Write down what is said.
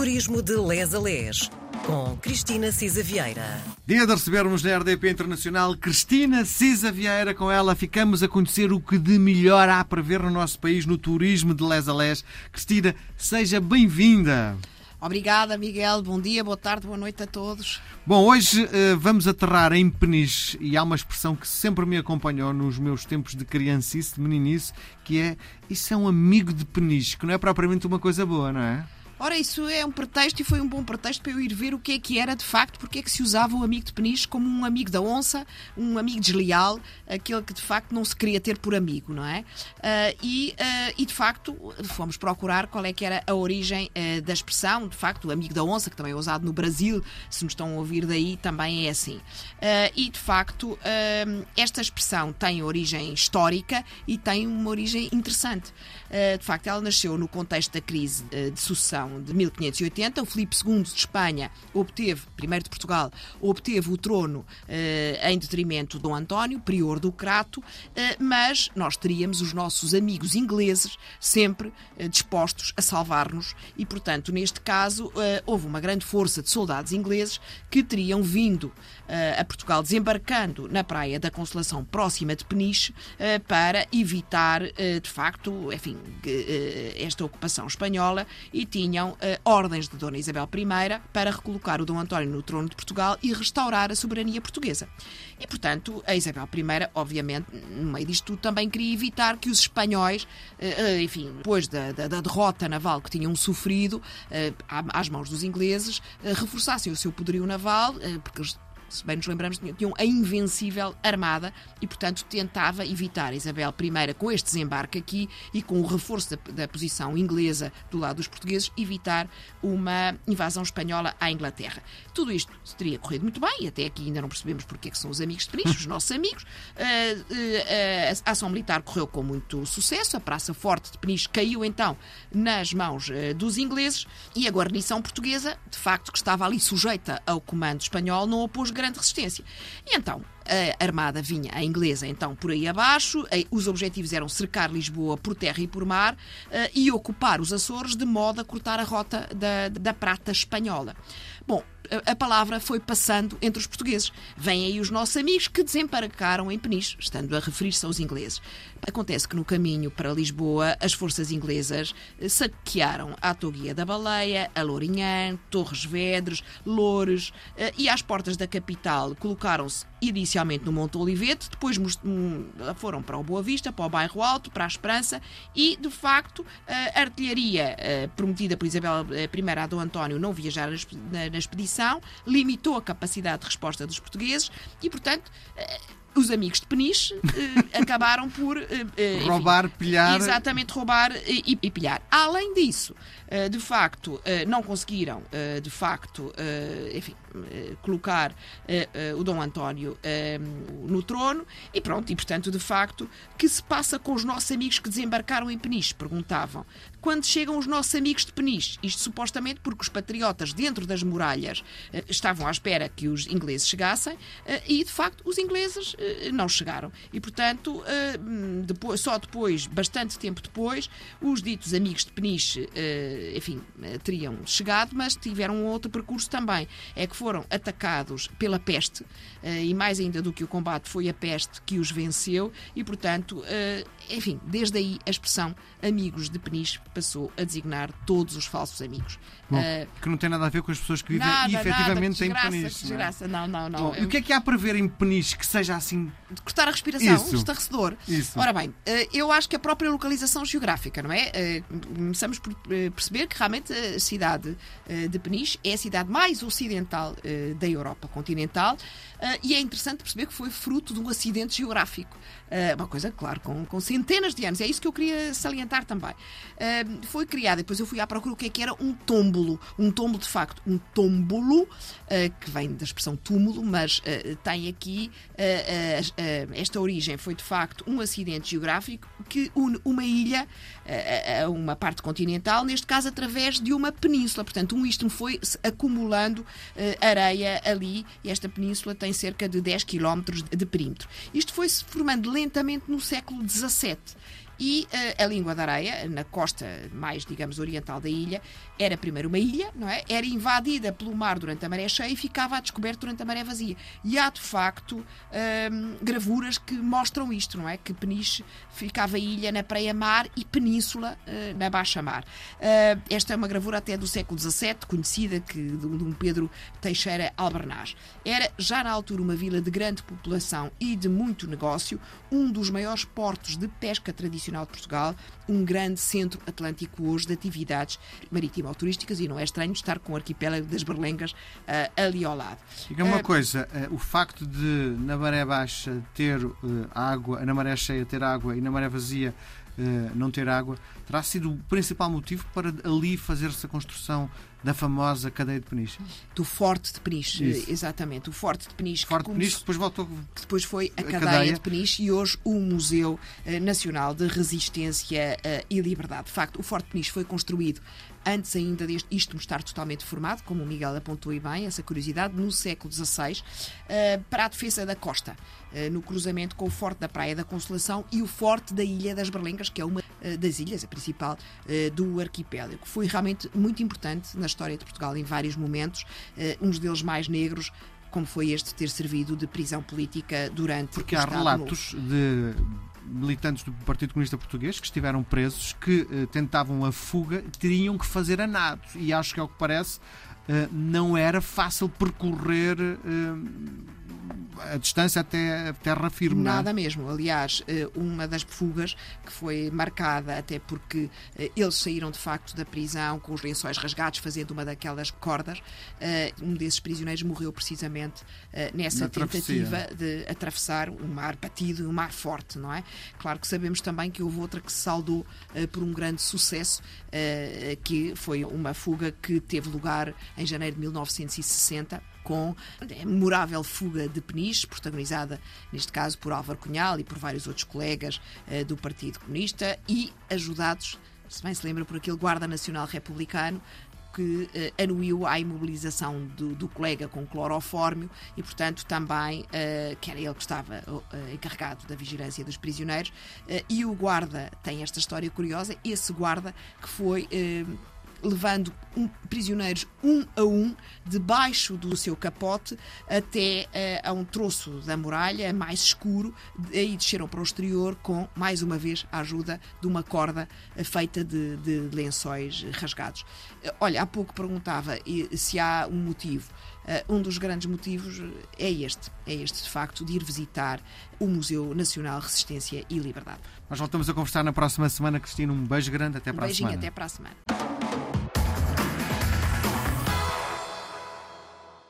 Turismo de Les a Les, com Cristina Cisa Vieira. Dia de recebermos na RDP Internacional Cristina Cisa Vieira. Com ela ficamos a conhecer o que de melhor há para ver no nosso país no turismo de Les a Les. Cristina, seja bem-vinda. Obrigada, Miguel. Bom dia, boa tarde, boa noite a todos. Bom, hoje uh, vamos aterrar em Peniche e há uma expressão que sempre me acompanhou nos meus tempos de criancice, de meninice, que é isso é um amigo de Peniche, que não é propriamente uma coisa boa, não é? Ora, isso é um pretexto e foi um bom pretexto para eu ir ver o que é que era de facto, porque é que se usava o amigo de peniche como um amigo da onça, um amigo desleal, aquele que de facto não se queria ter por amigo, não é? Uh, e, uh, e de facto fomos procurar qual é que era a origem uh, da expressão, de facto, o amigo da onça, que também é usado no Brasil, se nos estão a ouvir daí, também é assim. e de facto, esta expressão tem origem histórica e tem uma origem interessante. De facto, ela nasceu no contexto da crise de sucessão de 1580. O Filipe II de Espanha obteve, primeiro de Portugal, obteve o trono eh, em detrimento de Dom António, prior do Crato, eh, mas nós teríamos os nossos amigos ingleses sempre eh, dispostos a salvar-nos e, portanto, neste caso, houve uma grande força de soldados ingleses que teriam vindo a Portugal desembarcando na praia da Consolação próxima de Peniche para evitar, de facto, enfim, esta ocupação espanhola e tinham uh, ordens de Dona Isabel I para recolocar o Dom António no trono de Portugal e restaurar a soberania portuguesa. E, portanto, a Isabel I, obviamente, no meio disto tudo, também queria evitar que os espanhóis, uh, enfim, depois da, da, da, derrota naval que tinham sofrido às mãos dos ingleses, reforçassem o seu poderio naval, porque se bem nos lembramos, tinham a invencível armada e, portanto, tentava evitar Isabel I, com este desembarque aqui e com o reforço da, da posição inglesa do lado dos portugueses, evitar uma invasão espanhola à Inglaterra. Tudo isto teria corrido muito bem, e até aqui ainda não percebemos porque é que são os amigos de Peniche, os nossos amigos. Uh, uh, a ação militar correu com muito sucesso, a Praça Forte de Peniche caiu então nas mãos uh, dos ingleses e a guarnição portuguesa, de facto, que estava ali sujeita ao comando espanhol, não opôs grande resistência. E então, a armada vinha, a inglesa, então por aí abaixo. Os objetivos eram cercar Lisboa por terra e por mar eh, e ocupar os Açores de modo a cortar a rota da, da prata espanhola. Bom, a palavra foi passando entre os portugueses. Vêm aí os nossos amigos que desembarcaram em Peniche, estando a referir-se aos ingleses. Acontece que no caminho para Lisboa, as forças inglesas eh, saquearam a Toguia da Baleia, a Lourinhã, Torres Vedres, Loures eh, e às portas da capital colocaram-se inicialmente no Monte Olivete, depois hum, foram para o Boa Vista, para o Bairro Alto, para a Esperança e, de facto, a artilharia eh, prometida por Isabel I a Dom António não viajar na expedição, limitou a capacidade de resposta dos portugueses e, portanto, os amigos de Peniche eh, acabaram por eh, eh, enfim, roubar, pilhar. Exatamente, roubar e, e, pilhar. Além disso, de facto, não conseguiram, de facto, enfim, colocar o Dom António no trono e pronto, e portanto, de facto, que se passa com os nossos amigos que desembarcaram em Peniche? Perguntavam. Quando chegam os nossos amigos de Peniche, isto supostamente porque os patriotas dentro das muralhas estavam à espera que os ingleses chegassem e, de facto, os ingleses não chegaram. E, portanto, eh, depois, só depois, bastante tempo depois, os ditos amigos de Peniche, eh, enfim, teriam chegado, mas tiveram um outro percurso também. É que foram atacados pela peste, e mais ainda do que o combate, foi a peste que os venceu, e, portanto, enfim, desde aí a expressão amigos de Peniche passou a designar todos os falsos amigos. Bom, uh, que não tem nada a ver com as pessoas que vivem nada, efetivamente nada, desgraça, em Peniche. Desgraça, não, não, não. Bom, eu... O que é que há para ver em Peniche que seja assim. De cortar a respiração, Isso. estarrecedor. Isso. Ora bem, uh, eu acho que a própria localização geográfica, não é? Uh, começamos por perceber que realmente a cidade de Peniche é a cidade mais ocidental da Europa continental e é interessante perceber que foi fruto de um acidente geográfico. uma coisa, claro, com, com centenas de anos. É isso que eu queria salientar também. foi criada, depois eu fui à procura o que é que era um tómbolo. Um tómbolo, de facto, um tómbolo, que vem da expressão túmulo, mas tem aqui esta origem. Foi, de facto, um acidente geográfico que une uma ilha a uma parte continental, neste caso através de uma península. Portanto, um istmo foi acumulando areia ali e esta península tem cerca de 10 km de perímetro. Isto foi-se formando lentamente no século XVII E uh, a língua da areia, na costa mais, digamos, oriental da ilha, era primeiro uma ilha, não é? Era invadida pelo mar durante a maré cheia e ficava a descoberto durante a maré vazia. E há, de facto, uh, gravuras que mostram isto, não é? Que Peniche ficava ilha na praia-mar e península uh, na baixa-mar. esta é uma gravura até do século XVII, conhecida que, de um Pedro Teixeira Albernaz. Era já na altura uma vila de grande população e de muito negócio, um dos maiores portos de pesca tradicional de Portugal, um grande centro atlântico hoje de atividades marítimo-turísticas e não é estranho estar com o arquipélago das Berlengas uh, ali ao lado. Diga uma uh, coisa, uh, o facto de na maré baixa ter água, na maré cheia ter água e na maré vazia não ter água, terá sido o principal motivo para ali fazer-se a construção da famosa cadeia de Peniche. Do Forte de Peniche, Isso. exatamente. O Forte de Peniche. Forte de Peniche, depois voltou. Que depois foi a, a cadeia, cadeia, de Peniche e hoje o Museu Nacional de Resistência e Liberdade. De facto, o Forte de Peniche foi construído antes ainda deste, isto estar totalmente formado, como o Miguel apontou e bem, essa curiosidade, no século XVI, uh, para a defesa da costa, no cruzamento com o Forte da Praia da Consolação e o Forte da Ilha das Berlengas, que é uma das ilhas, a principal, do arquipélago. Foi realmente muito importante na história de Portugal em vários momentos, uns deles mais negros, como foi este ter servido de prisão política durante Porque há relatos Novo. de militantes do Partido Comunista Português que estiveram presos, que uh, tentavam a fuga, teriam que fazer a nado. E acho que, ao que parece, uh, não era fácil percorrer uh, a distância até terra firme. Nada mesmo. Aliás, eh, uma das fugas que foi marcada até porque eh, eles saíram de facto da prisão com os lençóis rasgados, fazendo uma daquelas cordas. Eh, um desses prisioneiros morreu precisamente nessa Na tentativa travessia. de atravessar um mar batido, um mar forte, não é? Claro que sabemos também que houve outra que se saldou por um grande sucesso, que foi uma fuga que teve lugar em janeiro de 1960 com a memorável fuga de Peniche, protagonizada neste caso por Álvaro Cunhal e por vários outros colegas uh, do Partido Comunista e ajudados, se bem se lembra, por aquele Guarda Nacional Republicano que uh, anuiu à imobilização do, do, colega com clorofórmio e, portanto, também, uh, que era ele que estava uh, encarregado da vigilância dos prisioneiros, e o guarda tem esta história curiosa, esse guarda que foi levando um, prisioneiros um a um debaixo do seu capote até uh, a um troço da muralha mais escuro, aí desceram para o exterior com, mais uma vez, a ajuda de uma corda uh, feita de, de, lençóis rasgados. Uh, olha, há pouco perguntava se há um motivo. um dos grandes motivos é este, é este de facto de ir visitar o Museu Nacional Resistência e Liberdade. Nós voltamos a conversar na próxima semana, Cristina. Um beijo grande, até um para beijinho, a semana. até para a semana.